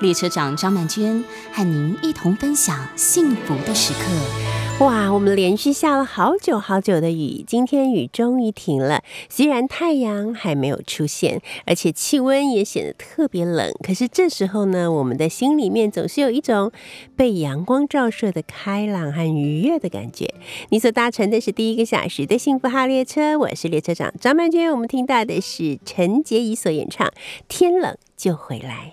列车长张曼娟和您一同分享幸福的时刻。哇，我们连续下了好久好久的雨，今天雨终于停了。虽然太阳还没有出现，而且气温也显得特别冷，可是这时候呢，我们的心里面总是有一种被阳光照射的开朗和愉悦的感觉。你所搭乘的是第一个小时的幸福号列车，我是列车长张曼娟。我们听到的是陈洁仪所演唱《天冷就回来》。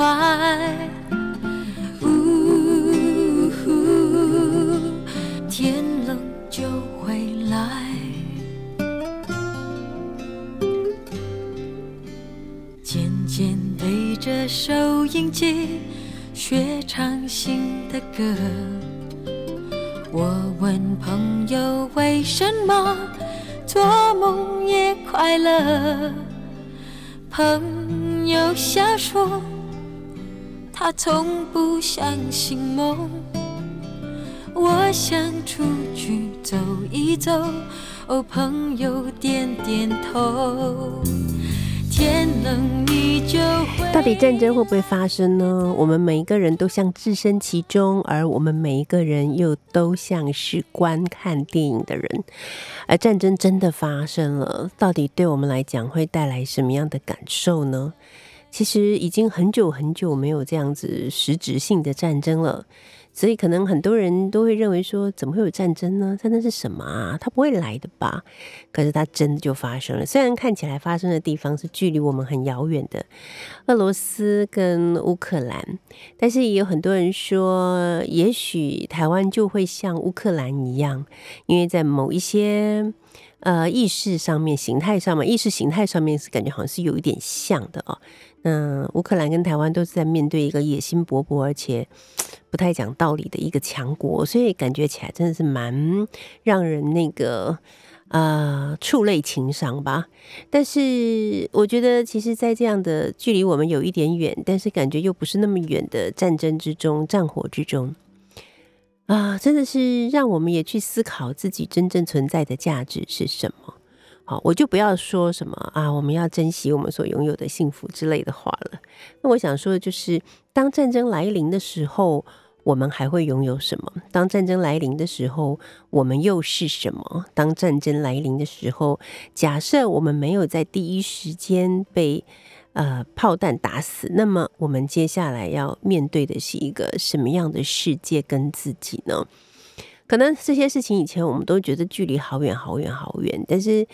徘徊，呜，天冷就回来。渐渐对着收音机学唱新的歌，我问朋友为什么做梦也快乐，朋。友笑说，他从不相信梦。我想出去走一走，朋友点点头。天冷你就会。到底战争会不会发生呢？我们每一个人都像置身其中，而我们每一个人又都像是观看电影的人。而战争真的发生了，到底对我们来讲会带来什么样的感受呢？其实已经很久很久没有这样子实质性的战争了，所以可能很多人都会认为说，怎么会有战争呢？战争是什么啊？它不会来的吧？可是它真的就发生了。虽然看起来发生的地方是距离我们很遥远的，俄罗斯跟乌克兰，但是也有很多人说，也许台湾就会像乌克兰一样，因为在某一些。呃，意识上面、形态上面，意识形态上面是感觉好像是有一点像的哦。嗯乌克兰跟台湾都是在面对一个野心勃勃而且不太讲道理的一个强国，所以感觉起来真的是蛮让人那个呃触类情伤吧。但是我觉得，其实，在这样的距离我们有一点远，但是感觉又不是那么远的战争之中、战火之中。啊，真的是让我们也去思考自己真正存在的价值是什么。好，我就不要说什么啊，我们要珍惜我们所拥有的幸福之类的话了。那我想说的就是，当战争来临的时候，我们还会拥有什么？当战争来临的时候，我们又是什么？当战争来临的时候，假设我们没有在第一时间被。呃，炮弹打死，那么我们接下来要面对的是一个什么样的世界跟自己呢？可能这些事情以前我们都觉得距离好远好远好远，但是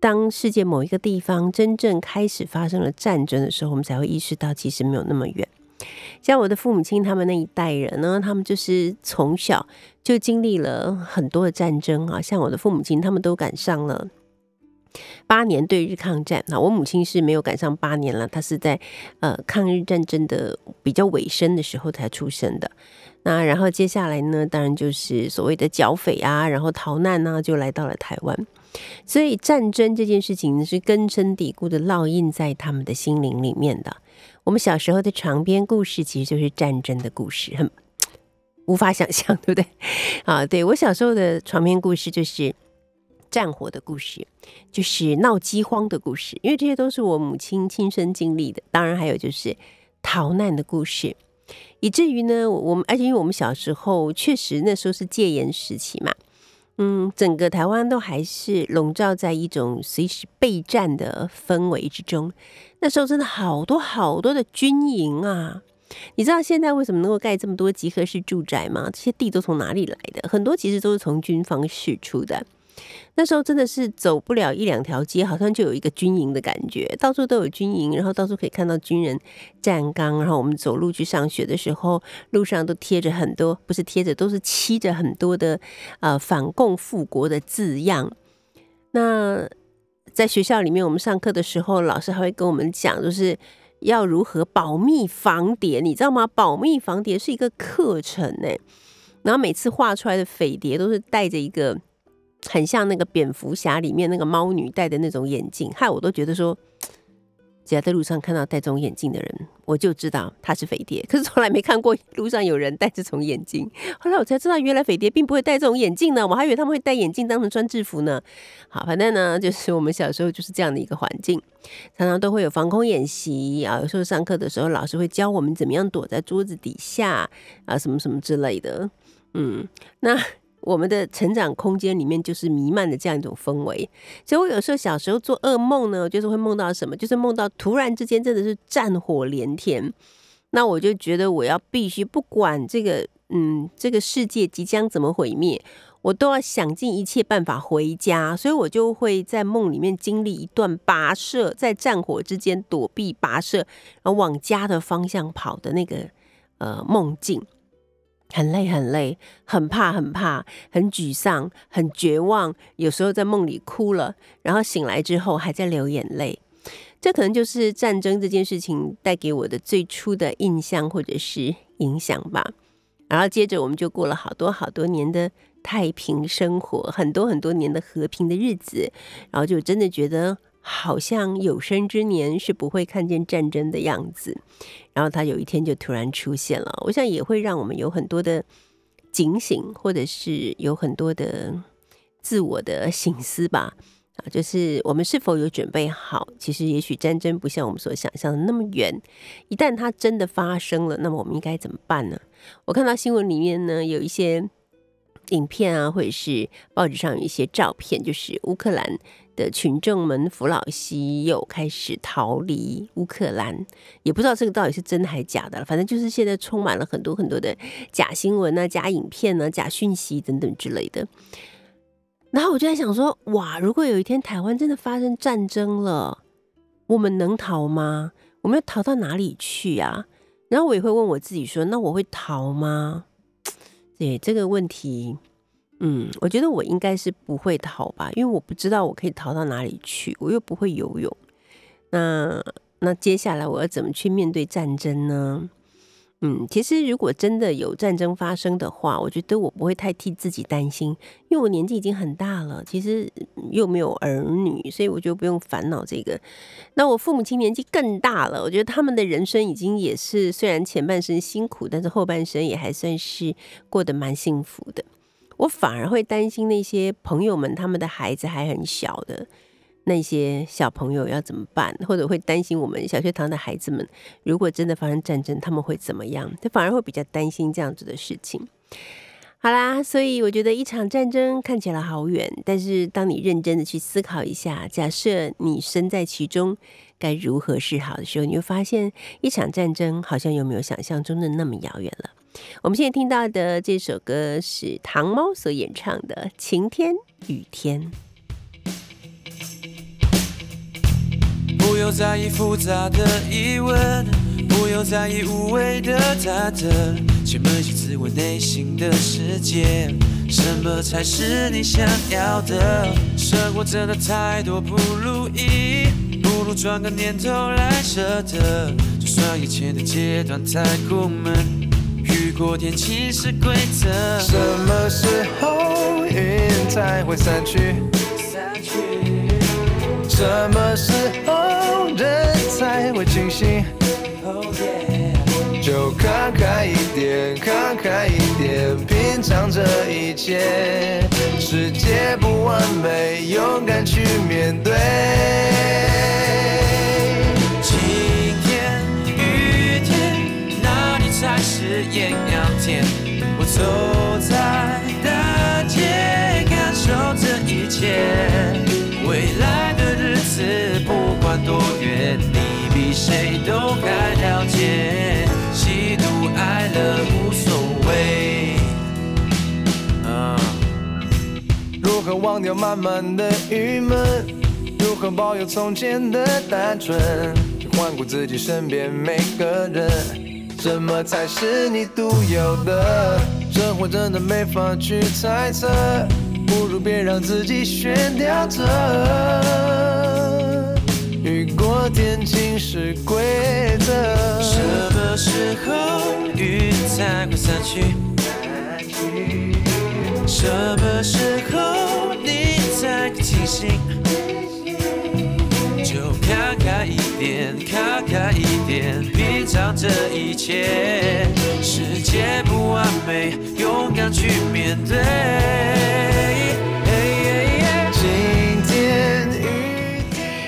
当世界某一个地方真正开始发生了战争的时候，我们才会意识到其实没有那么远。像我的父母亲他们那一代人呢，他们就是从小就经历了很多的战争啊，像我的父母亲，他们都赶上了。八年对日抗战，那我母亲是没有赶上八年了，她是在呃抗日战争的比较尾声的时候才出生的。那然后接下来呢，当然就是所谓的剿匪啊，然后逃难呢，就来到了台湾。所以战争这件事情是根深蒂固的烙印在他们的心灵里面的。我们小时候的床边故事其实就是战争的故事，很 无法想象，对不对？啊，对我小时候的床边故事就是战火的故事，就是闹饥荒的故事，因为这些都是我母亲亲身经历的。当然还有就是逃难的故事，以至于呢，我们而且因为我们小时候确实那时候是戒严时期嘛。嗯，整个台湾都还是笼罩在一种随时备战的氛围之中。那时候真的好多好多的军营啊！你知道现在为什么能够盖这么多集合式住宅吗？这些地都从哪里来的？很多其实都是从军方释出的。那时候真的是走不了一两条街，好像就有一个军营的感觉，到处都有军营，然后到处可以看到军人站岗。然后我们走路去上学的时候，路上都贴着很多，不是贴着，都是漆着很多的呃反共复国的字样。那在学校里面，我们上课的时候，老师还会跟我们讲，就是要如何保密防谍，你知道吗？保密防谍是一个课程呢。然后每次画出来的匪谍都是带着一个。很像那个蝙蝠侠里面那个猫女戴的那种眼镜，害我都觉得说，只要在路上看到戴这种眼镜的人，我就知道他是匪谍。可是从来没看过路上有人戴这种眼镜，后来我才知道，原来匪谍并不会戴这种眼镜呢。我还以为他们会戴眼镜当成穿制服呢。好，反正呢，就是我们小时候就是这样的一个环境，常常都会有防空演习啊。有时候上课的时候，老师会教我们怎么样躲在桌子底下啊，什么什么之类的。嗯，那。我们的成长空间里面就是弥漫的这样一种氛围，所以我有时候小时候做噩梦呢，就是会梦到什么，就是梦到突然之间真的是战火连天，那我就觉得我要必须不管这个，嗯，这个世界即将怎么毁灭，我都要想尽一切办法回家，所以我就会在梦里面经历一段跋涉，在战火之间躲避跋涉，然后往家的方向跑的那个呃梦境。很累，很累，很怕，很怕，很沮丧，很绝望。有时候在梦里哭了，然后醒来之后还在流眼泪。这可能就是战争这件事情带给我的最初的印象或者是影响吧。然后接着我们就过了好多好多年的太平生活，很多很多年的和平的日子。然后就真的觉得。好像有生之年是不会看见战争的样子，然后他有一天就突然出现了。我想也会让我们有很多的警醒，或者是有很多的自我的醒思吧。啊，就是我们是否有准备好？其实也许战争不像我们所想象的那么远。一旦它真的发生了，那么我们应该怎么办呢？我看到新闻里面呢，有一些影片啊，或者是报纸上有一些照片，就是乌克兰。的群众们扶老西幼，开始逃离乌克兰，也不知道这个到底是真的还是假的了反正就是现在充满了很多很多的假新闻啊、假影片啊、假讯息等等之类的。然后我就在想说，哇，如果有一天台湾真的发生战争了，我们能逃吗？我们要逃到哪里去啊？然后我也会问我自己说，那我会逃吗？对这个问题。嗯，我觉得我应该是不会逃吧，因为我不知道我可以逃到哪里去，我又不会游泳。那那接下来我要怎么去面对战争呢？嗯，其实如果真的有战争发生的话，我觉得我不会太替自己担心，因为我年纪已经很大了，其实又没有儿女，所以我就不用烦恼这个。那我父母亲年纪更大了，我觉得他们的人生已经也是虽然前半生辛苦，但是后半生也还算是过得蛮幸福的。我反而会担心那些朋友们，他们的孩子还很小的那些小朋友要怎么办，或者会担心我们小学堂的孩子们，如果真的发生战争，他们会怎么样？就反而会比较担心这样子的事情。好啦，所以我觉得一场战争看起来好远，但是当你认真的去思考一下，假设你身在其中，该如何是好的时候，你会发现一场战争好像又没有想象中的那么遥远了。我们现在听到的这首歌是唐猫所演唱的《晴天雨天》。不用在意复杂的疑问，不用在意无谓的忐忑，去扪心自问内心的世界，什么才是你想要的？生活真的太多不如意，不如转个念头来舍得，就算以前的阶段太苦闷。过天气是规则。什么时候云才会散去？什么时候人才会清醒？开一点，看开一点，品尝这一切。世界不完美，勇敢去面对。是艳阳天？我走在大街，感受这一切。未来的日子，不管多远，你比谁都该了解。喜怒哀乐无所谓。啊如何忘掉满满的郁闷？如何保有从前的单纯？去环顾自己身边每个人，什么才是你独有的？生活真的没法去猜测，不如别让自己悬吊着。雨过天晴是规则。什么时候雨才会散去？什么时候你才会清醒？就看开一点，看开一点，品尝这一切。世界不完美，勇敢去面对。晴天雨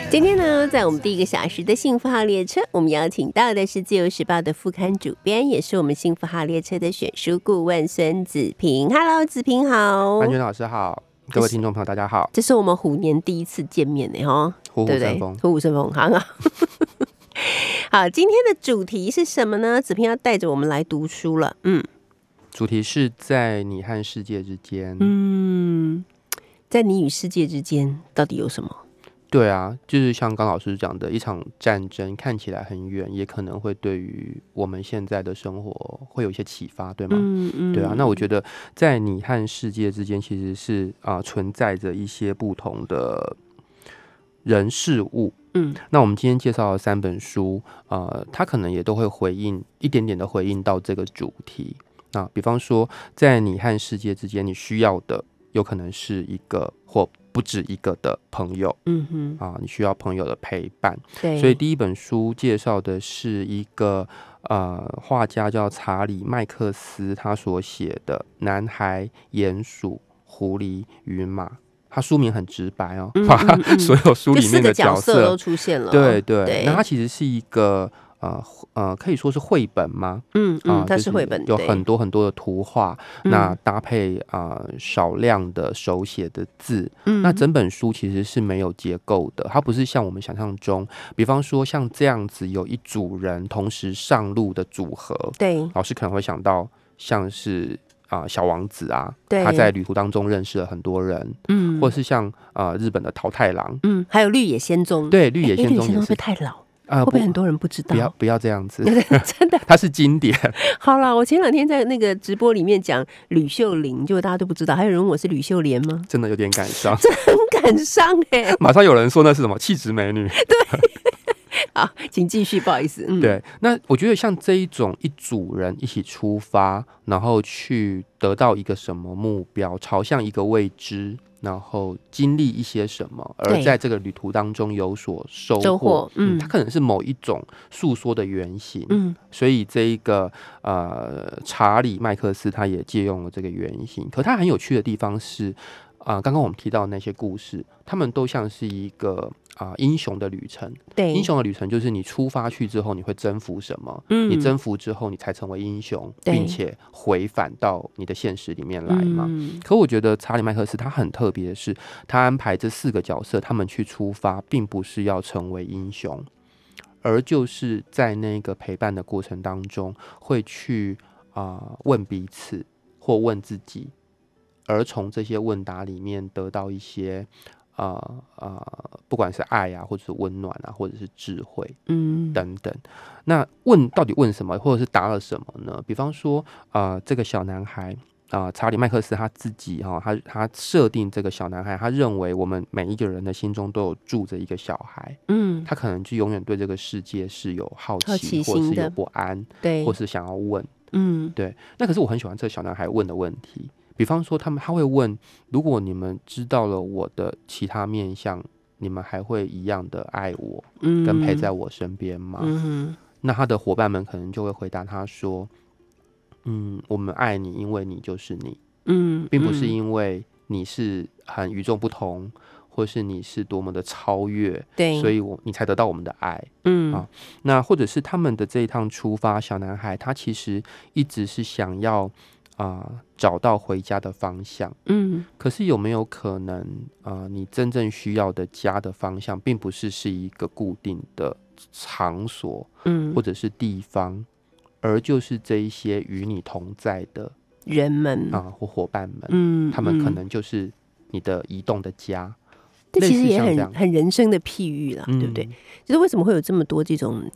今天呢，在我们第一个小时的幸福号列车，我们邀请到的是《自由时报》的副刊主编，也是我们幸福号列车的选书顾问孙子平。Hello，子平好。安全老师好，各位听众朋友大家好，这是我们虎年第一次见面呢，哈，虎虎生风？。虎虎生风，好好。好，今天的主题是什么呢？子平要带着我们来读书了。嗯主题是在你和世界之间。嗯，在你与世界之间到底有什么？对啊，就是像刚老师讲的，一场战争看起来很远，也可能会对于我们现在的生活会有一些启发，对吗？嗯嗯对啊，那我觉得在你和世界之间，其实是啊、存在着一些不同的人事物。嗯那我们今天介绍的三本书，呃，它可能也都会回应一点点的回应到这个主题。那比方说，在你和世界之间，你需要的有可能是一个或不止一个的朋友嗯哼，啊，你需要朋友的陪伴。对，所以第一本书介绍的是一个呃画家叫查理麦克斯，他所写的《男孩、鼹鼠、狐狸与马》。他书名很直白哦，嗯把所有书里面的角色都出现了。对对，对，那它其实是一个呃呃，可以说是绘本吗？嗯嗯，它就是绘本，有很多很多的图画，嗯。那搭配啊、呃少量的手写的字，嗯。那整本书其实是没有结构的，它不是像我们想象中，比方说像这样子有一组人同时上路的组合，对。老师可能会想到像是啊、小王子啊，他在旅途当中认识了很多人，嗯或是像啊、日本的桃太郎，嗯，还有绿野仙踪，对绿野仙踪会不会太老？啊，会不会很多人不知道不？要不要这样子，真的 它是经典，好啦，我前两天在那个直播里面讲吕秀玲，结果大家都不知道，还有人问我是吕秀莲吗？真的有点感伤。很感伤哎、马上有人说那是什么气质美女，好，请继续，不好意思，嗯，，对。那我觉得像这一种一组人一起出发，然后去得到一个什么目标，朝向一个未知，然后经历一些什么，而在这个旅途当中有所收获。收获嗯它可能是某一种诉说的原型。嗯所以这一个呃查理麦克斯他也借用了这个原型，可他很有趣的地方是，啊、刚刚我们提到的那些故事，他们都像是一个啊、英雄的旅程。对，英雄的旅程就是你出发去之后，你会征服什么？嗯你征服之后，你才成为英雄，并且回返到你的现实里面来嘛。嗯可我觉得查理麦克斯他很特别的是，他安排这四个角色，他们去出发，并不是要成为英雄，而就是在那个陪伴的过程当中，会去啊、问彼此或问自己，而从这些问答里面得到一些啊啊、不管是爱啊，或者是温暖啊，或者是智慧。嗯等等。那问到底问什么，或者是答了什么呢？比方说，啊，这个小男孩啊、查理麦克斯他自己哈、他他设定这个小男孩，他认为我们每一个人的心中都有住着一个小孩，嗯，他可能就永远对这个世界是有好奇，好奇或者是有不安，对或，是想要问。嗯对，那可是我很喜欢这个小男孩问的问题，比方说他们他会问，如果你们知道了我的其他面相，你们还会一样的爱我，嗯，跟陪在我身边吗？嗯。那他的伙伴们可能就会回答他说：“嗯，我们爱你，因为你就是你，嗯，并不是嗯。因为你是很与众不同，或是你是多么的超越，对，所以我你才得到我们的爱。嗯。啊那或者是他们的这一趟出发，小男孩他其实一直是想要啊、找到回家的方向。嗯可是有没有可能啊、呃你真正需要的家的方向，并不是是一个固定的场所嗯，或者是地方，而就是这一些与你同在的人们啊、或伙伴们，嗯，他们可嗯能就是你的移动的家，这其实也很很人生的譬喻啦，对不对？嗯？就是为什么会有这么多这种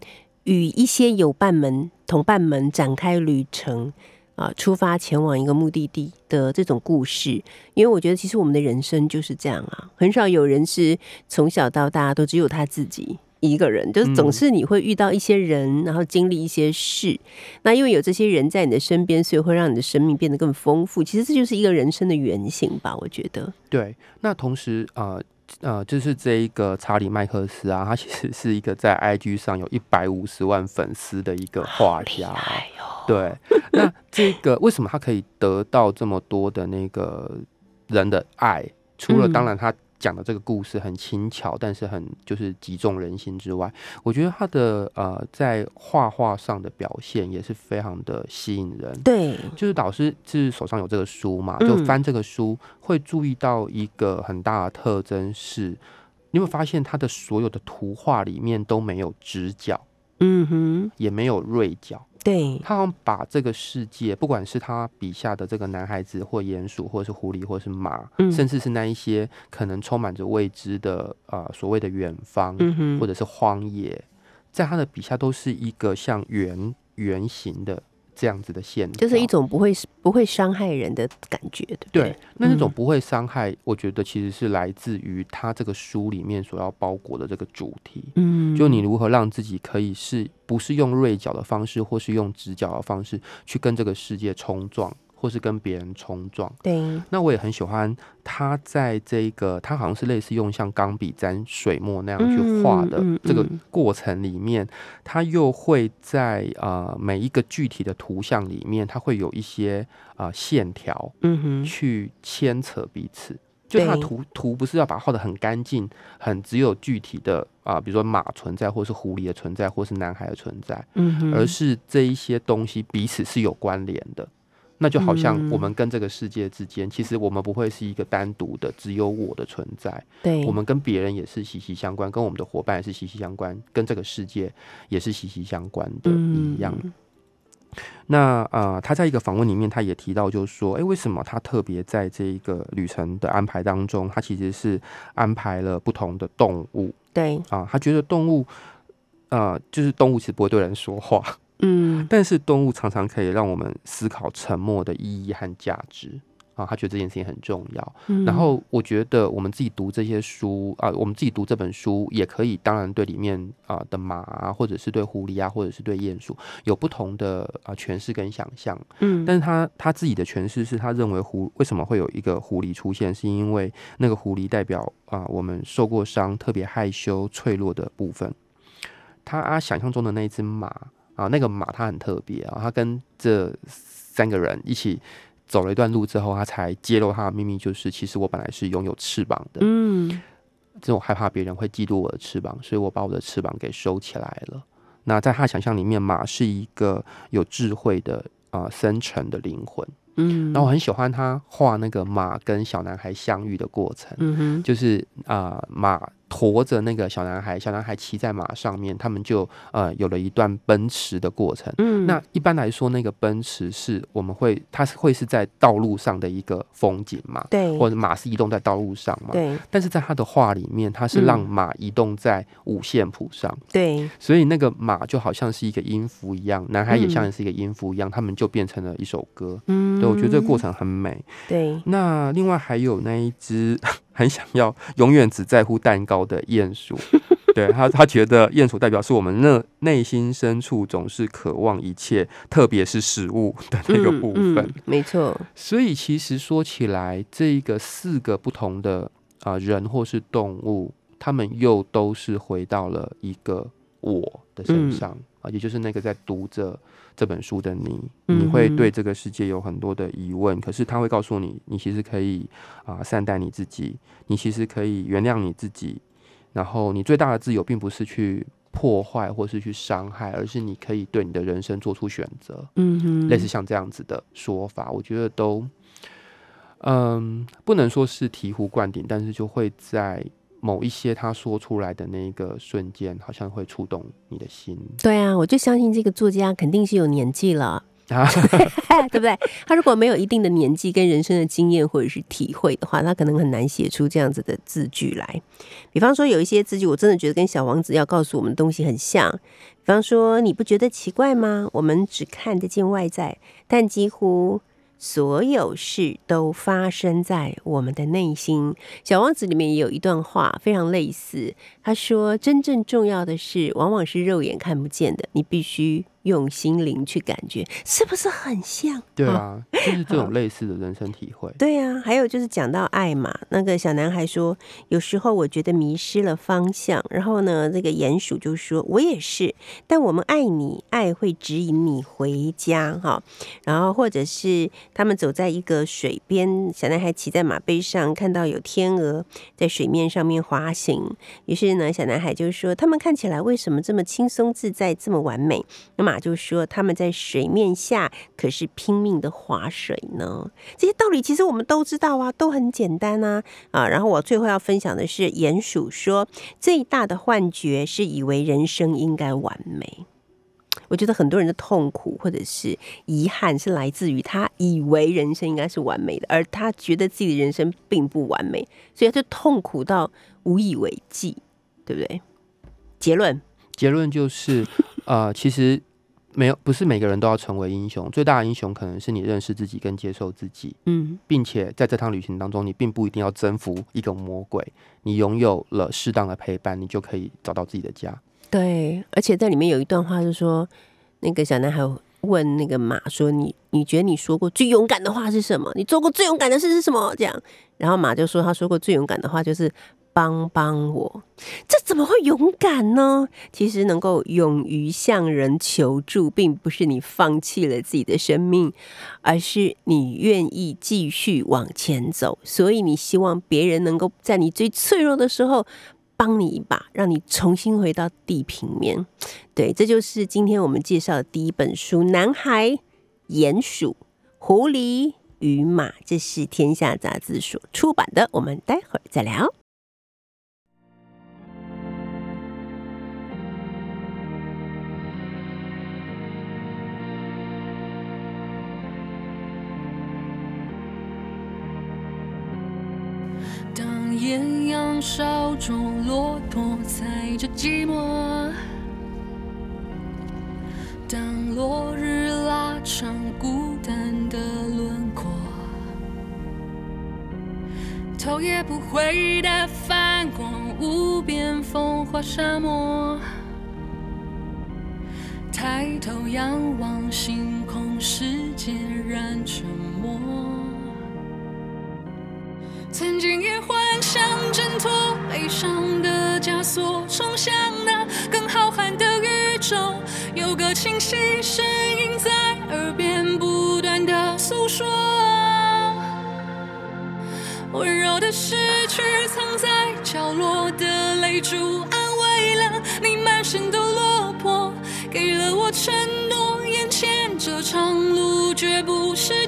与一些友伴们、同伴们展开旅程啊，出发前往一个目的地的这种故事？因为我觉得其实我们的人生就是这样啊，很少有人是从小到大都只有他自己。一个人就是总嗯是你会遇到一些人，然后经历一些事。那因为有这些人在你的身边，所以会让你的生命变得更丰富。其实这就是一个人生的原型吧，我觉得。对，那同时呃呃，就是这一个查理麦克斯啊，他其实是一个在 IG 上有一百五十万粉丝的一个画家、哦。对，那这个为什么他可以得到这么多的那个人的爱？除了嗯当然他讲的这个故事很轻巧，但是很就是击中人心之外，我觉得他的呃在画画上的表现也是非常的吸引人。对，就是导师是手上有这个书嘛，就嗯翻这个书会注意到一个很大的特征是，你有没有发现他的所有的图画里面都没有直角，嗯哼，也没有锐角，对，他好像把这个世界，不管是他笔下的这个男孩子，或鼹鼠，或者是狐狸，或者是马，嗯。甚至是那一些可能充满着未知的呃所谓的远方，嗯，或者是荒野，在他的笔下都是一个像圆圆形的这样子的线，就是一种不会不会伤害人的感觉，对不对对？，那那种嗯不会伤害，我觉得其实是来自于他这个书里面所要包裹的这个主题。嗯就你如何让自己可以是不是用锐角的方式，或是用直角的方式去跟这个世界冲撞，或是跟别人冲撞。对，那我也很喜欢他在这一个，他好像是类似用像钢笔沾水墨那样去画的这个嗯过程里面，他又会在呃每一个具体的图像里面，他会有一些呃线条嗯哼，去牵扯彼此。就他图图不是要把它画的很干净，很只有具体的啊、比如说马存在，或是狐狸的存在，或是男孩的存在，而是这一些东西彼此是有关联的。那就好像嗯。我们跟这个世界之间，其实我们不会是一个单独的只有我的存在，对，我们跟别人也是息息相关，跟我们的伙伴也是息息相关，跟这个世界也是息息相关的一样。嗯那呃，他在一个访问里面，他也提到，就是说，诶，为什么他特别在这一个旅程的安排当中，他其实是安排了不同的动物对，啊，他觉得动物，呃，就是动物其实不会对人说话，嗯但是动物常常可以让我们思考沉默的意义和价值啊，他觉得这件事情很重要。嗯然后我觉得我们自己读这些书啊，我们自己读这本书也可以，当然对里面啊的马啊，或者是对狐狸啊，或者是对鼹鼠有不同的啊诠释跟想象。嗯，但是他他自己的诠释是他认为狐为什么会有一个狐狸出现，是因为那个狐狸代表啊我们受过伤、特别害羞、脆弱的部分。他啊想象中的那一只马啊，那个马它很特别啊，它跟这三个人一起走了一段路之后，它才揭露它的秘密，就是其实我本来是拥有翅膀的，嗯这种害怕别人会嫉妒我的翅膀，所以我把我的翅膀给收起来了。那在他想象里面，马是一个有智慧的啊、呃深沉的灵魂。嗯，然后我很喜欢他画那个马跟小男孩相遇的过程，嗯，就是啊、呃马驮着那个小男孩，小男孩骑在马上面，他们就呃有了一段奔驰的过程。嗯，那一般来说，那个奔驰是我们会，它是会是在道路上的一个风景嘛，对，或者马是移动在道路上嘛。对但是在他的画里面，他是让嗯马移动在五线谱上，对，所以那个马就好像是一个音符一样，男孩也嗯像是一个音符一样，他们就变成了一首歌。嗯，对，我觉得这个过程很美。对，那另外还有那一只很想要永远只在乎蛋糕的鼹鼠，对他，他觉得鼹鼠代表是我们内内心深处总是渴望一切，特别是食物的那个部分。嗯嗯没错，所以其实说起来，这一个四个不同的啊、人或是动物，他们又都是回到了一个我的身上。啊啊，也就是那个在读着这本书的你，嗯你会对这个世界有很多的疑问，可是他会告诉你，你其实可以啊、善待你自己，你其实可以原谅你自己，然后你最大的自由并不是去破坏或是去伤害，而是你可以对你的人生做出选择。嗯哼，类似像这样子的说法，我觉得都，嗯，不能说是醍醐灌顶，但是就会在某一些他说出来的那一个瞬间，好像会触动你的心对啊，我就相信这个作家肯定是有年纪了。啊。对不对？他如果没有一定的年纪跟人生的经验或者是体会的话，他可能很难写出这样子的字句来。比方说，有一些字句，我真的觉得跟小王子要告诉我们的东西很像。比方说，你不觉得奇怪吗？我们只看得见外在，但几乎所有事都发生在我们的内心。小王子里面也有一段话非常类似，他说：“真正重要的事，往往是肉眼看不见的，你必须用心灵去感觉，是不是很像？”对啊，就是这种 类似的人生体会。对啊、还有就是讲到爱嘛，那个小男孩说，有时候我觉得迷失了方向，然后呢，这个鼹鼠就说，我也是，但我们爱你，爱会指引你回家哈。然后或者是他们走在一个水边，小男孩骑在马背上，看到有天鹅在水面上面滑行，于是呢，小男孩就说，他们看起来为什么这么轻松自在，这么完美？那就说，他们在水面下可是拼命的划水呢。这些道理其实我们都知道啊，都很简单啊啊。然后我最后要分享的是，鼹鼠说最大的幻觉是以为人生应该完美。我觉得很多人的痛苦或者是遗憾是来自于他以为人生应该是完美的，而他觉得自己的人生并不完美，所以他就痛苦到无以为继，对不对？结论，结论就是，呃，其实没有，不是每个人都要成为英雄，最大的英雄可能是你认识自己跟接受自己。嗯并且在这趟旅行当中，你并不一定要征服一个魔鬼，你拥有了适当的陪伴，你就可以找到自己的家。对，而且在里面有一段话是说，那个小男孩问那个马说：“你你觉得你说过最勇敢的话是什么？你做过最勇敢的事是什么？”这样，然后马就说他说过最勇敢的话就是“帮帮我”，这怎么会勇敢呢？其实能够勇于向人求助，并不是你放弃了自己的生命，而是你愿意继续往前走。所以你希望别人能够在你最脆弱的时候。帮你一把，让你重新回到地平面。对，这就是今天我们介绍的第一本书《男孩、鼹鼠、狐狸与马》，这是天下杂志所出版的。我们待会儿再聊。艳阳烧中骆驼踩着寂寞，当落日拉长孤单的轮廓，头也不回的泛光，无边风华沙漠。抬头仰望星空，世界然沉默。曾经也幻想挣脱悲伤的枷锁，冲向那更浩瀚的宇宙。有个清晰声音在耳边不断的诉说，温柔的失去藏在角落的泪珠，安慰了你满身的落魄，给了我承诺，眼前这场路绝不是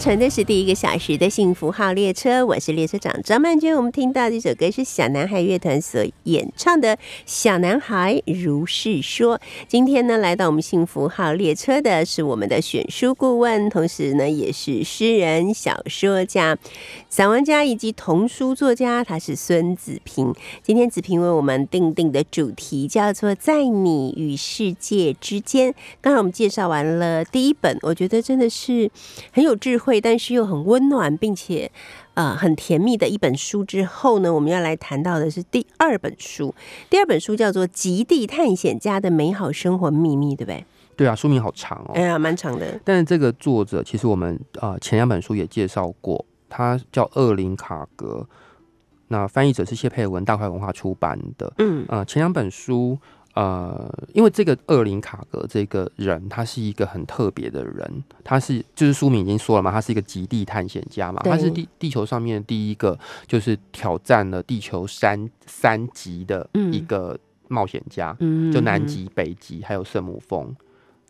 乘的是第一个小时的幸福号列车，我是列车长张曼娟。我们听到这首歌是小男孩乐团所演唱的《小男孩如是说》。今天呢，来到我们幸福号列车的是我们的选书顾问，同时呢，也是诗人、小说家、散文家以及童书作家，他是孙子平。今天子平为我们定定的主题叫做“在你与世界之间”。刚才我们介绍完了第一本，我觉得真的是很有智慧，但是又很温暖，并且呃很甜蜜的一本书。之后呢，我们要来谈到的是第二本书。第二本书叫做《极地探险家的美好生活秘密》，对不对？对啊，书名好长哦。哎呀，蛮长的。但是这个作者其实我们呃前两本书也介绍过，他叫厄林卡格。那翻译者是谢佩文，大块文化出版的。嗯呃，前两本书。呃，因为这个厄林卡格这个人，他是一个很特别的人，他是就是书名已经说了嘛，他是一个极地探险家嘛，他是地地球上面第一个就是挑战了地球三三极的一个冒险家，嗯。就南极、北极还有圣母峰。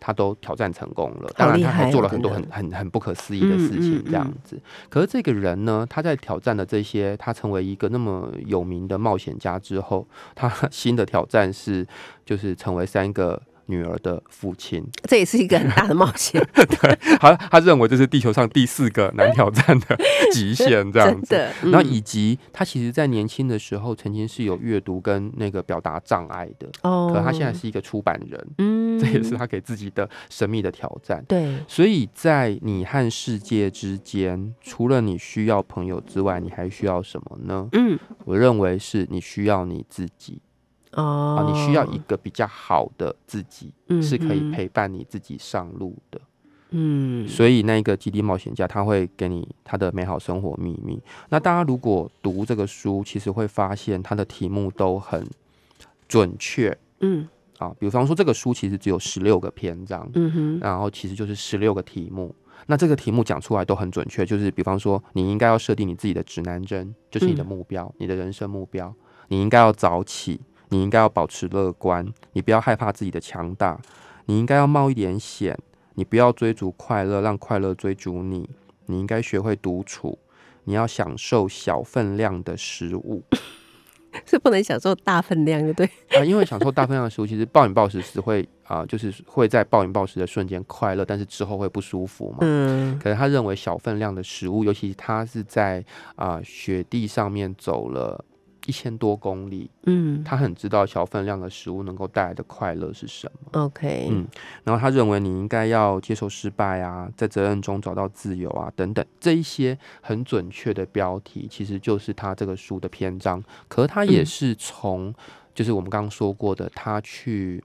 他都挑战成功了，当然他还做了很多很很很不可思议的事情，这样子。可是这个人呢，他在挑战了这些，他成为一个那么有名的冒险家之后，他新的挑战是，就是成为三个女儿的父亲。这也是一个很大的冒险，对，他他认为这是地球上第四个难挑战的极限，这样子。真的。然后嗯以及他其实，在年轻的时候曾经是有阅读跟那个表达障碍的，哦可他现在是一个出版人，嗯这也是他给自己的神秘的挑战。对，所以在你和世界之间，除了你需要朋友之外，你还需要什么呢？嗯我认为是你需要你自己哦啊，你需要一个比较好的自己，嗯是可以嗯陪伴你自己上路的。嗯所以那个极地冒险家他会给你他的美好生活秘密。那大家如果读这个书，其实会发现它的题目都很准确嗯啊。比方说，这个书其实只有十六个篇章，嗯哼然后其实就是十六个题目。那这个题目讲出来都很准确，就是比方说，你应该要设定你自己的指南针，就是你的嗯目标，你的人生目标。你应该要早起，你应该要保持乐观，你不要害怕自己的强大，你应该要冒一点险，你不要追逐快乐，让快乐追逐你。你应该学会独处，你要享受小分量的食物 是不能享受大分量的，对，啊、因为享受大分量的食物，其实暴饮暴食是会啊、就是会在暴饮暴食的瞬间快乐，但是之后会不舒服嘛。嗯可是他认为小分量的食物，尤其他是在啊、雪地上面走了一千多公里，嗯他很知道小分量的食物能够带来的快乐是什么。，OK，嗯，然后他认为你应该要接受失败啊，在责任中找到自由啊，等等，这一些很准确的标题，其实就是他这个书的篇章。可是他也嗯是从，就是我们刚刚说过的，他去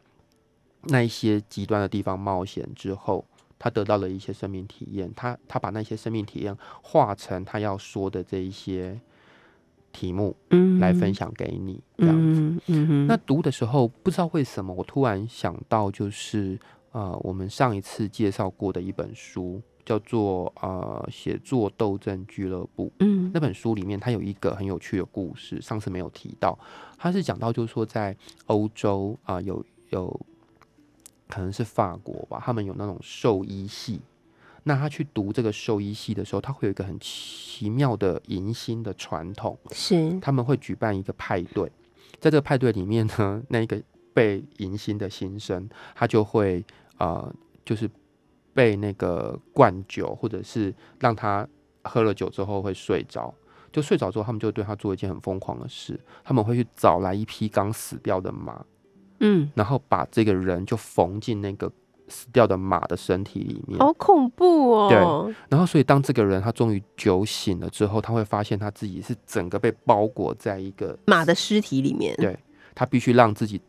那一些极端的地方冒险之后，他得到了一些生命体验，他他把那些生命体验化成他要说的这一些题目嗯来分享给你，这样子。嗯那读的时候不知道为什么，我突然想到，就是呃，我们上一次介绍过的一本书，叫做呃《写作斗争俱乐部》。嗯那本书里面，它有一个很有趣的故事，上次没有提到。它是讲到，就是说在欧洲啊、有有可能是法国吧，他们有那种兽医系。那他去读这个兽医系的时候，他会有一个很奇妙的迎新的传统。是他们会举办一个派对，在这个派对里面呢，那一个被迎新的新生，他就会呃，就是被那个灌酒，或者是让他喝了酒之后会睡着。就睡着之后，他们就对他做一件很疯狂的事，他们会去找来一匹刚死掉的马，嗯，然后把这个人就缝进那个死掉的马的身体里面。好恐怖哦，对然后，所以当这个人他终于酒醒了之后，他会发现他自己是整个被包裹在一个马的尸体里面，对他必须让自己挣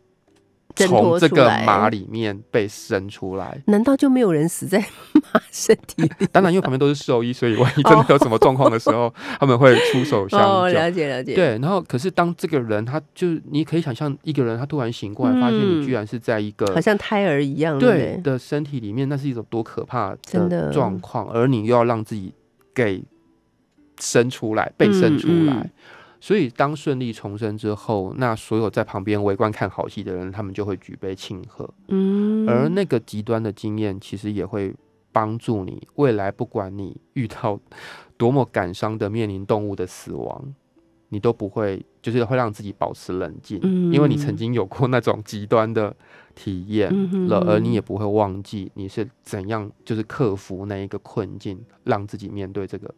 从这个马里面被生出来。难道就没有人死在 马身体里？当然，因为旁边都是兽医，所以万一真的有什么状况的时候，他们会出手相哦，救。了解了解，，对，然后可是当这个人，他就你可以想象，一个人他突然醒过来，发现嗯你居然是在一个好像胎儿一样，对对，的身体里面，那是一种多可怕的状况，而你又要让自己给生出来，被生出来。嗯嗯所以，当顺利重生之后，那所有在旁边围观看好戏的人，他们就会举杯庆贺。嗯，而那个极端的经验，其实也会帮助你，未来不管你遇到多么感伤的面临动物的死亡，你都不会就是会让自己保持冷静，嗯。因为你曾经有过那种极端的体验了，而你也不会忘记你是怎样就是克服那一个困境，让自己面对这个哇，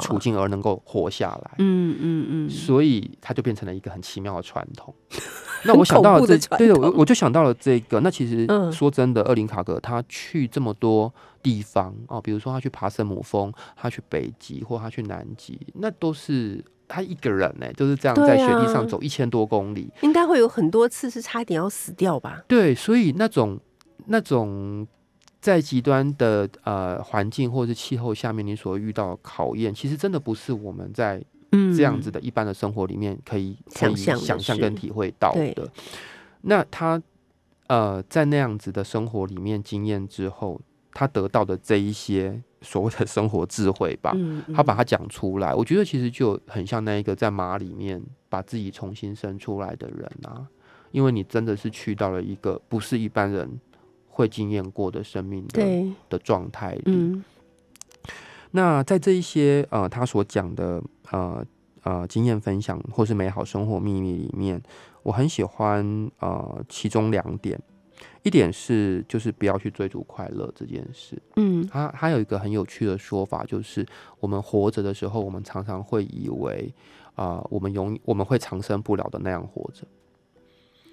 处境而能够活下来。嗯嗯嗯，所以它就变成了一个很奇妙的传统。那我想到了对的，我我就想到了这个。那其实嗯说真的，厄林卡格他去这么多地方哦，比如说他去爬圣母峰，他去北极或他去南极，那都是他一个人呢，就是这样在雪地啊上走一千多公里。应该会有很多次是差点要死掉吧？对，所以那种那种在极端的呃环境或者是气候下面，你所遇到的考验，其实真的不是我们在嗯。这样子的一般的生活里面可以可以想象跟体会到的。那他呃在那样子的生活里面经验之后，他得到的这一些所谓的生活智慧吧，嗯，他把它讲出来，我觉得其实就很像那一个在马里面把自己重新生出来的人啊，因为你真的是去到了一个不是一般人会经验过的生命的，的状态里。嗯那在这一些呃他所讲的呃呃经验分享或是美好生活秘密里面，我很喜欢呃其中两点，一点是就是不要去追逐快乐这件事。嗯他他有一个很有趣的说法，就是我们活着的时候，我们常常会以为啊、我们永我们会长生不了的那样活着。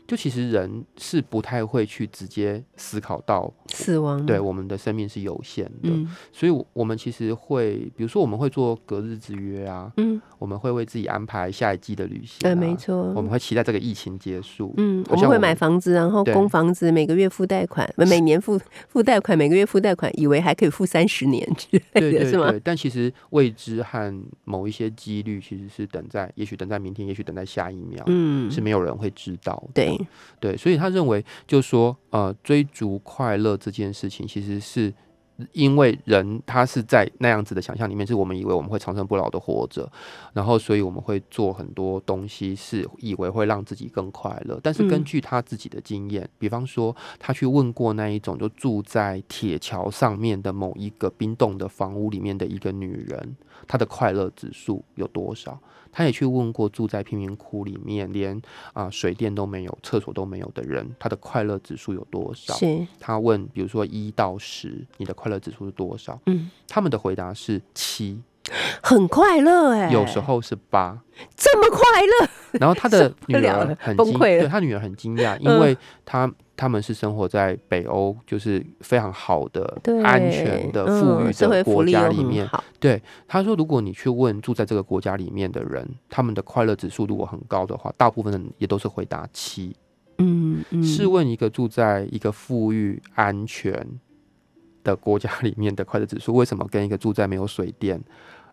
就其实人是不太会去直接思考到，死亡，对我们的生命是有限的，嗯所以我我们其实会，比如说我们会做隔日之约啊，嗯，我们会为自己安排下一季的旅行、啊，呃，没错，我们会期待这个疫情结束，嗯，我们会买房子，然后供房子，每个月付贷款，每年付付贷款，每个月付贷款，以为还可以付三十年之对类的，是吗？对对，但其实未知和某一些几率其实是等在，也许等在明天，也许等在下一秒，嗯，是没有人会知道的。对，对，所以他认为，就说呃，追逐快乐这件事情，其实是因为人他是在那样子的想象里面，是我们以为我们会长生不老的活着，然后所以我们会做很多东西，是以为会让自己更快乐。但是根嗯据他自己的经验，比方说他去问过那一种就住在铁桥上面的某一个冰冻的房屋里面的一个女人，她的快乐指数有多少？他也去问过住在贫民窟里面连啊、水电都没有、厕所都没有的人，他的快乐指数有多少？是，他问，比如说一到十，你的快乐指数是多少？嗯，他们的回答是七，很快乐哎，有时候是八。这么快乐，然后他的 女儿很惊，崩溃对他女儿很惊讶，因嗯为他他们是生活在北欧，就是非常好的，、安全的、富裕的国家里面。对，他说，如果你去问住在这个国家里面的人，他们的快乐指数如果很高的话，大部分人也都是回答七。嗯嗯，试问一个住在一个富裕、安全的国家里面的快乐指数，为什么跟一个住在没有水电，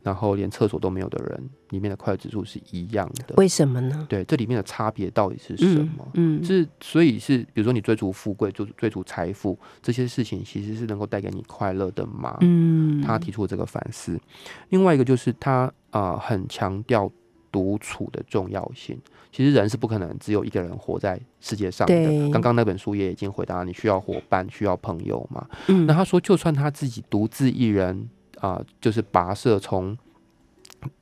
然后连厕所都没有的人里面的快乐指数是一样的？为什么呢？对，这里面的差别到底是什嗯么？嗯，是，所以是，比如说你追逐富贵、追逐追逐财富这些事情，其实是能够带给你快乐的吗？嗯，他提出这个反思。另外一个就是他啊、呃很强调独处的重要性。其实人是不可能只有一个人活在世界上对的。刚刚那本书也已经回答，你需要伙伴，需要朋友嘛。嗯那他说，就算他自己独自一人啊、就是跋涉从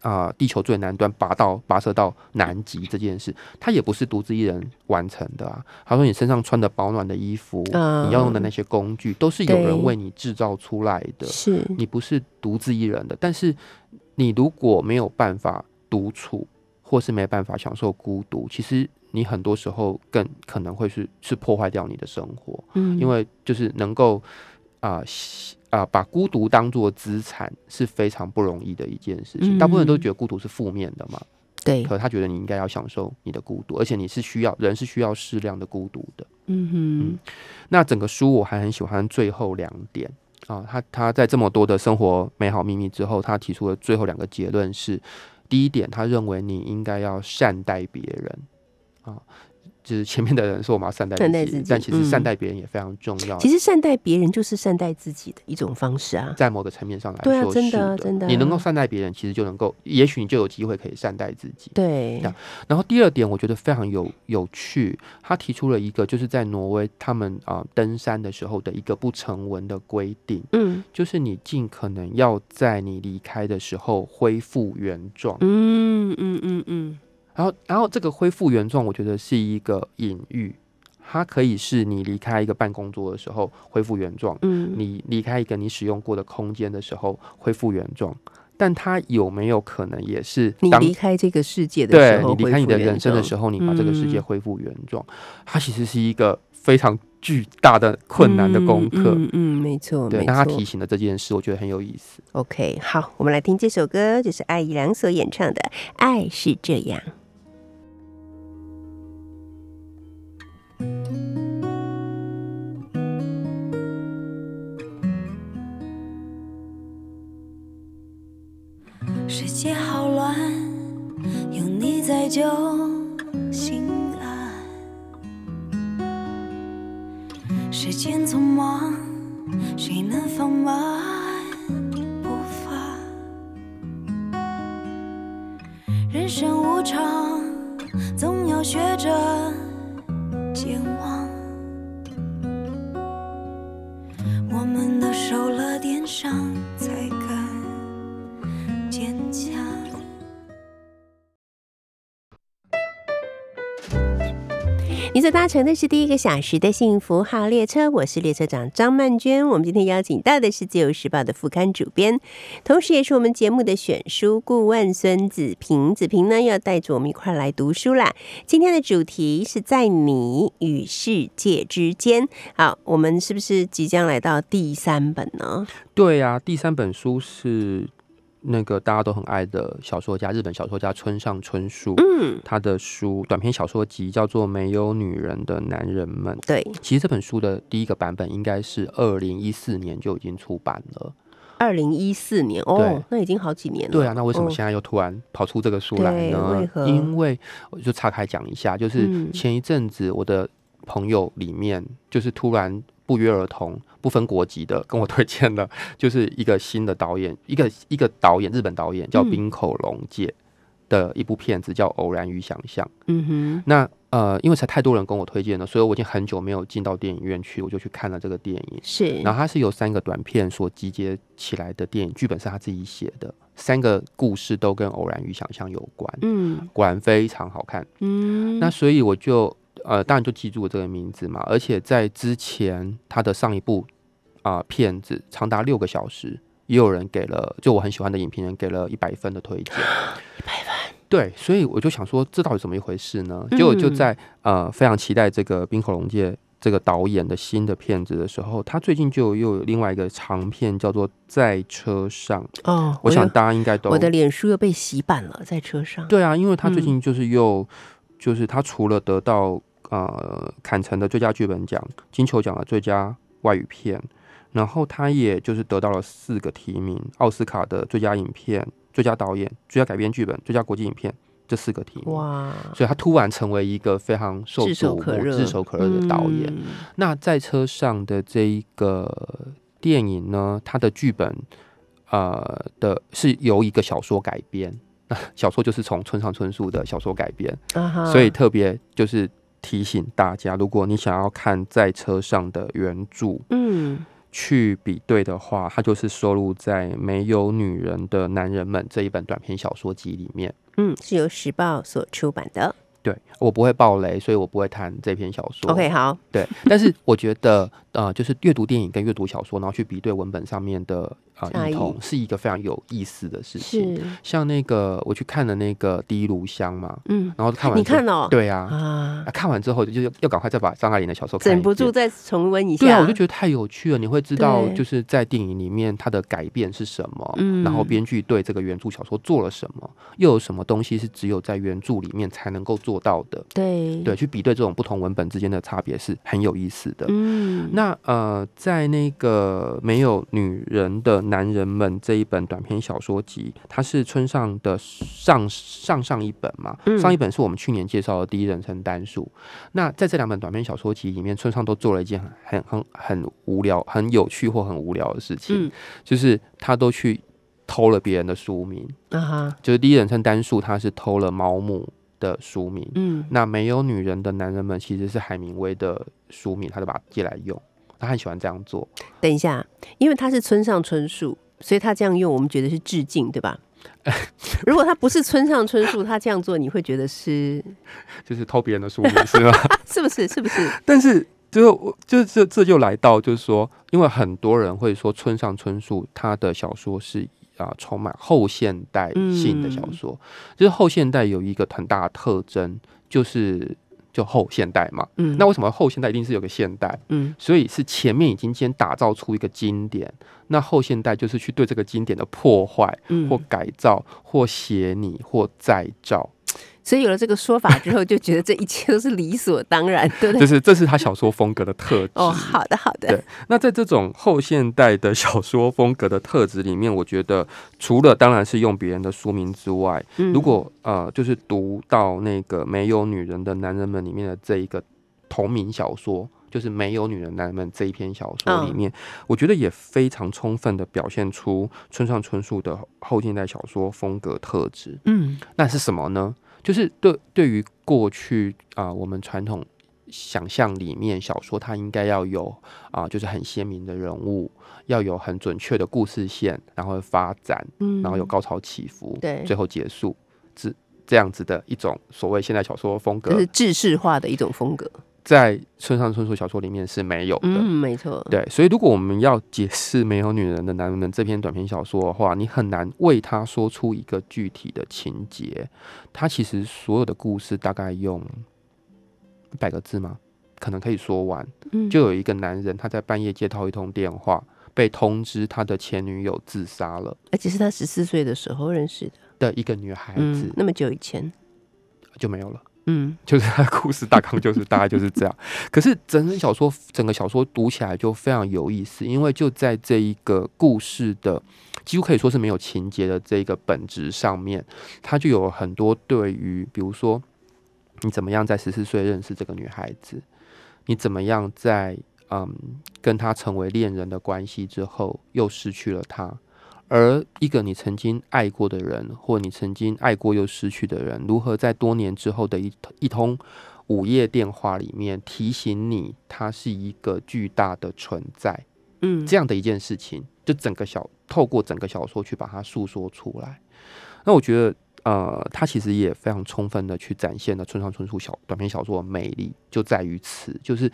啊、地球最南端跋到跋涉到南极这件事，他也不是独自一人完成的啊。他说，你身上穿的保暖的衣服，啊你要用的那些工具，都是有人为你制造出来的。是，你不是独自一人的，但是你如果没有办法独处，或是没办法享受孤独，其实你很多时候更可能会是是破坏掉你的生活，嗯，因为就是能够啊啊、把孤独当做资产是非常不容易的一件事情。大部分人都嗯觉得孤独是负面的嘛，对，可他觉得你应该要享受你的孤独，而且你是需要人是需要适量的孤独的。嗯哼，那整个书我还很喜欢最后两点啊，他他在这么多的生活美好秘密之后，他提出的最后两个结论是：第一点，他认为你应该要善待别人啊，就是前面的人说我们要善待善待自己但其实善嗯待别人也非常重要。其实善待别人就是善待自己的一种方式啊。在某个层面上来说，对啊真是的真的你能够善待别人，其实就能够，也许你就有机会可以善待自己。对然后第二点，我觉得非常有有趣，他提出了一个就是在挪威他们啊、登山的时候的一个不成文的规定，嗯就是你尽可能要在你离开的时候恢复原状。嗯嗯嗯嗯，然后，然后这个恢复原状，我觉得是一个隐喻，它可以是你离开一个办公桌的时候恢复原状，嗯你离开一个你使用过的空间的时候恢复原状，但它有没有可能也是你离开这个世界的时候，对你离开你的人生的时候，你把这个世界嗯恢复原状，它其实是一个非常巨大的困难的功课。嗯嗯嗯没错，对，那他提醒了这件事，我觉得很有意思。OK，好，我们来听这首歌，就是艾怡良所演唱的《爱是这样》。世界好乱，有你在就心安。时间匆忙，谁能放慢步伐？人生无常，总要学着你所搭乘的是第一个小时的幸福号列车，我是列车长张曼娟。我们今天邀请到的是《自由时报》的副刊主编，同时也是我们节目的选书顾问孙子平。子平呢，要带着我们一块来读书啦。今天的主题是在你与世界之间。好，我们是不是即将来到第三本呢？对啊，第三本书是那个大家都很爱的小说家，日本小说家村上春树。嗯，他的书短篇小说集叫做《没有女人的男人们》。对，其实这本书的第一个版本应该是二零一四年就已经出版了。二零一四年哦，那已经好几年了。对啊，那为什么哦现在又突然跑出这个书来呢因为我就岔开讲一下，就是嗯前一阵子我的朋友里面，就是突然不约而同、不分国籍的跟我推荐的，就是一个新的导演，一个一个导演，日本导演叫嗯滨口龙介的一部片子叫《偶然与想象》。嗯哼，那呃，因为才太多人跟我推荐了，所以我已经很久没有进到电影院去，我就去看了这个电影。是，然后它是由三个短片所集结起来的电影，剧本是他自己写的，三个故事都跟偶然与想象有关，嗯果然非常好看。嗯，那所以我就呃，当然就记住了这个名字嘛，而且在之前他的上一部啊、片子长达六个小时，也有人给了，就我很喜欢的影评人给了一百分的推荐，一百分，对，所以我就想说，这到底怎么一回事呢？结果就嗯在呃非常期待这个冰口龙界这个导演的新的片子的时候，他最近就又有另外一个长片叫做《在车上》，哦，我想大家应该都我的脸书又被洗版了，在车上。对啊，因为他最嗯。近就是又、就是他除了得到呃坎城的最佳剧本奖、金球奖的最佳外语片，然后他也就是得到了四个提名：奥斯卡的最佳影片、最佳导演、最佳改编剧本、最佳国际影片这四个提名。哇，所以他突然成为一个非常受可热目、炙手可热的导演。嗯那在车上的这一个电影呢，它的剧本呃的是由一个小说改编，那小说就是从村上春树的小说改编，啊所以特别就是提醒大家，如果你想要看在车上的原著。嗯去比对的话，它就是收录在《没有女人的男人们》这一本短篇小说集里面。嗯，是由时报所出版的。对我不会爆雷，所以我不会谈这篇小说。OK，好，对，但是我觉得呃，就是阅读电影跟阅读小说，然后去比对文本上面的呃异异同，是一个非常有意思的事情。是，像那个我去看了那个《第一炉香》嘛，嗯，然后看完你看了哦对啊，啊啊，看完之后就就要赶快再把张爱玲的小说看忍不住。再重温一下。对啊，我就觉得太有趣了。你会知道，就是在电影里面它的改变是什么，嗯然后编剧对这个原著小说做了什么，又有什么东西是只有在原著里面才能够做做到的。对对，去比对这种不同文本之间的差别是很有意思的。嗯，那呃，在那个没有女人的男人们这一本短篇小说集，它是村上的上上上一本嘛，嗯上一本是我们去年介绍的第一人称单数。那在这两本短篇小说集里面，村上都做了一件很很很很无聊、很有趣或很无聊的事情，嗯就是他都去偷了别人的书名。啊哈，就是第一人称单数，他是偷了毛姆的书名。嗯那没有女人的男人们其实是海明威的书名，他就把它借来用。他很喜欢这样做，等一下，因为他是村上春树，所以他这样用，我们觉得是致敬，对吧？如果他不是村上春树，他这样做，你会觉得是 就是偷别人的书名，是吗？是不是？是不是？但是就我就这这就来到，就是说，因为很多人会说村上春树他的小说是啊、充满后现代性的小说，就是后现代有一个很大的特征，就是就后现代嘛。嗯，那为什么后现代一定是有个现代？嗯所以是前面已经先打造出一个经典，那后现代就是去对这个经典的破坏嗯或改造或写拟或再造，所以有了这个说法之后，就觉得这一切都是理所当然，对不对？就是这是他小说风格的特质。哦，好的，好的对，那在这种后现代的小说风格的特质里面，我觉得除了当然是用别人的书名之外，嗯如果呃就是读到那个没有女人的男人们里面的这一个同名小说，就是没有女人男人们这一篇小说里面，我觉得也非常充分的表现出村上春树的后现代小说风格特质。嗯那是什么呢？就是对对于过去啊、我们传统想象里面小说它应该要有啊、就是很鲜明的人物，要有很准确的故事线，然后发展，嗯。然后有高潮起伏，对。最后结束，这这样子的一种所谓现代小说风格。就，是制式化的一种风格。在村上春树小说里面是没有的。嗯，没错。对，所以如果我们要解释《没有女人的男人们》这篇短篇小说的话，你很难为他说出一个具体的情节。他其实所有的故事大概用一百个字吗？可能可以说完。嗯，就有一个男人，他在半夜接到一通电话，被通知他的前女友自杀了而且是他十四岁的时候认识的，的一个女孩子嗯，，那么久以前，就没有了。嗯就是他故事大纲就是大概就是这样。可是整本小说整个小说读起来就非常有意思，因为就在这一个故事的几乎可以说是没有情节的这个本质上面，它就有很多对于比如说你怎么样在十四岁认识这个女孩子，你怎么样在嗯跟她成为恋人的关系之后又失去了她。而一个你曾经爱过的人，或你曾经爱过又失去的人，如何在多年之后的一一通午夜电话里面提醒你，他是一个巨大的存在，嗯，这样的一件事情，就整个小透过整个小说去把它诉说出来。那我觉得，呃，它其实也非常充分的去展现了村上春树小短篇小说的魅力，就在于此，就是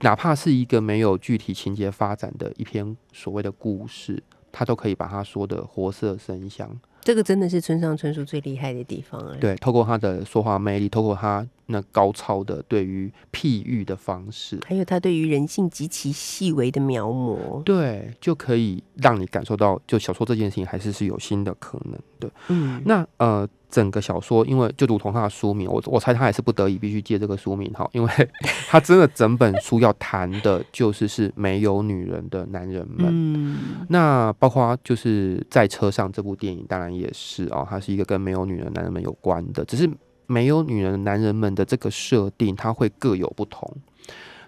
哪怕是一个没有具体情节发展的一篇所谓的故事，他都可以把他说的活色生香。这个真的是村上春树最厉害的地方哎。，对，透过他的说话魅力，透过他那高超的对于譬喻的方式，还有他对于人性极其细微的描摹。对，就可以让你感受到，就小说这件事情还是是有新的可能的。嗯，那呃，整个小说，因为就如同他的书名，我我猜他也是不得已必须借这个书名哈，因为 他真的整本书要谈的就是是没有女人的男人们。嗯那包括就是在车上这部电影，当然也是哦，它是一个跟没有女人男人们有关的，只是没有女人男人们的这个设定，它会各有不同。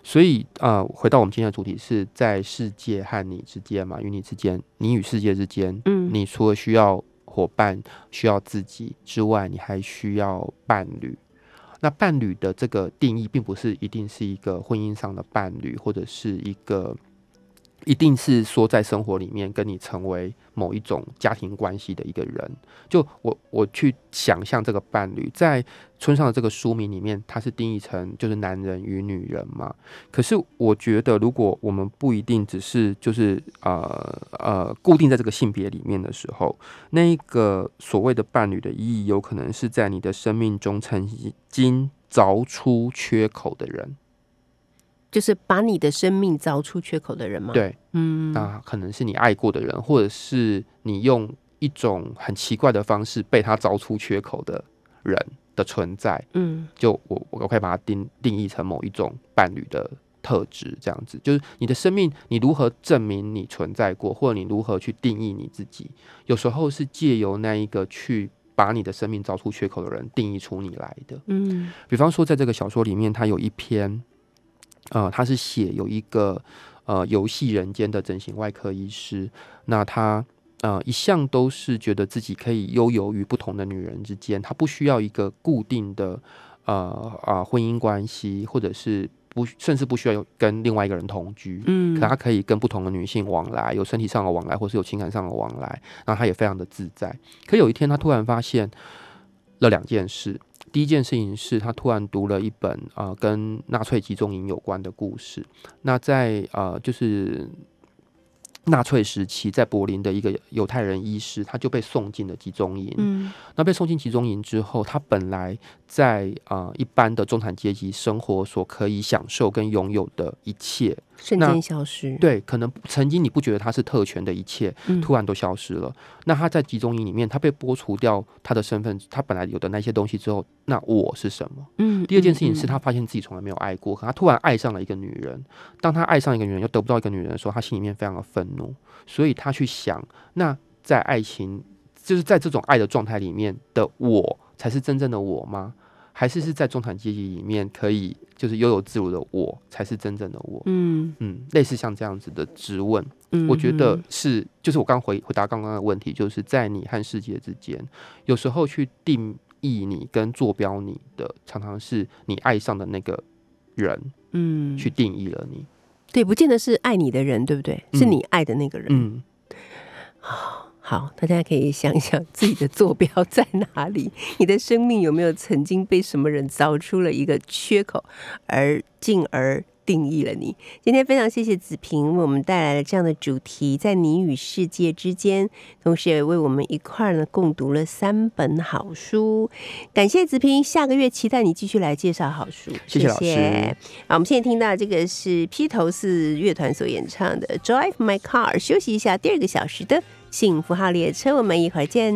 所以呃，回到我们今天的主题，是在世界和你之间嘛，与你之间，你与世界之间，嗯，你除了需要伙伴、需要自己之外，你还需要伴侣。那伴侣的这个定义，并不是一定是一个婚姻上的伴侣，或者是一个一定是说在生活里面跟你成为某一种家庭关系的一个人。就我我去想象这个伴侣，在村上的这个书名里面，它是定义成就是男人与女人嘛。可是我觉得，如果我们不一定只是就是呃呃固定在这个性别里面的时候，那个所谓的伴侣的意义，有可能是在你的生命中曾经凿出缺口的人。就是把你的生命凿出缺口的人吗？，对，嗯，那可能是你爱过的人，或者是你用一种很奇怪的方式被他凿出缺口的人。的存在，嗯就我我可以把它定定义成某一种伴侣的特质，这样子，就是你的生命，你如何证明你存在过，或者你如何去定义你自己，有时候是借由那一个去把你的生命找出缺口的人定义出你来的。嗯比方说，在这个小说里面，它有一篇，呃，他是写有一个呃游戏人间的整形外科医师，那他呃一向都是觉得自己可以悠游于不同的女人之间，他不需要一个固定的呃啊、婚姻关系，或者是不甚至不需要有跟另外一个人同居。嗯可他可以跟不同的女性往来，有身体上的往来，或是有情感上的往来，然后他也非常的自在。可有一天，他突然发现了两件事。第一件事情是他突然读了一本呃跟纳粹集中营有关的故事。那在呃就是纳粹时期，在柏林的一个犹太人医师，他就被送进了集中营。嗯那被送进集中营之后，他本来在呃一般的中产阶级生活所可以享受跟拥有的一切，那瞬间消失，对，可能曾经你不觉得他是特权的一切，嗯突然都消失了。那他在集中营里面，他被剥除掉他的身份，他本来有的那些东西之后，那我是什么？嗯第二件事情是嗯他发现自己从来没有爱过，可他突然爱上了一个女人。当他爱上一个女人又得不到一个女人的时候，他心里面非常的愤怒，所以他去想，那在爱情，就是在这种爱的状态里面的我，才是真正的我吗？还是是在中产阶级里面可以就是悠游自如的我，才是真正的我？嗯嗯，类似像这样子的质问，嗯我觉得是，就是我刚回回答刚刚的问题，就是在你和世界之间，有时候去定义你跟坐标你的，常常是你爱上的那个人嗯去定义了你。对，不见得是爱你的人，对不对？是嗯你爱的那个人。嗯，好，大家可以想一想自己的坐标在哪里，你的生命有没有曾经被什么人凿出了一个缺口，而进而定义了你。今天非常谢谢子平为我们带来了这样的主题，在你与世界之间，同时也为我们一块儿呢共读了三本好书。感谢子平，下个月期待你继续来介绍好书。谢谢老师好，我们现在听到这个是披头士乐团所演唱的《Drive My Car》，休息一下，第二个小时的幸福号列车，我们一会儿见。